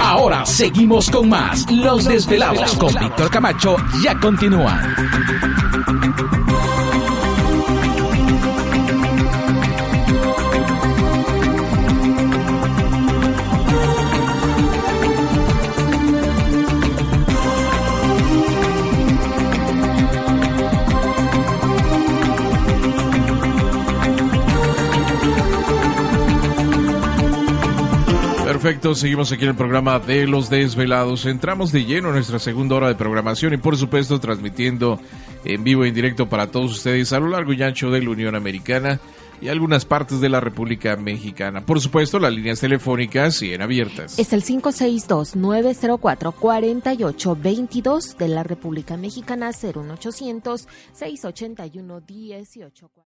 Ahora seguimos con más. Los desvelados con Víctor Camacho ya continúan. Perfecto, seguimos aquí en el programa de Los Desvelados. Entramos de lleno en nuestra segunda hora de programación y por supuesto transmitiendo en vivo e en directo para todos ustedes a lo largo y ancho de la Unión Americana y algunas partes de la República Mexicana. Por supuesto, las líneas telefónicas siguen abiertas. Es el 562-904-4822 de la República Mexicana 01800-681-18.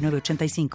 906985.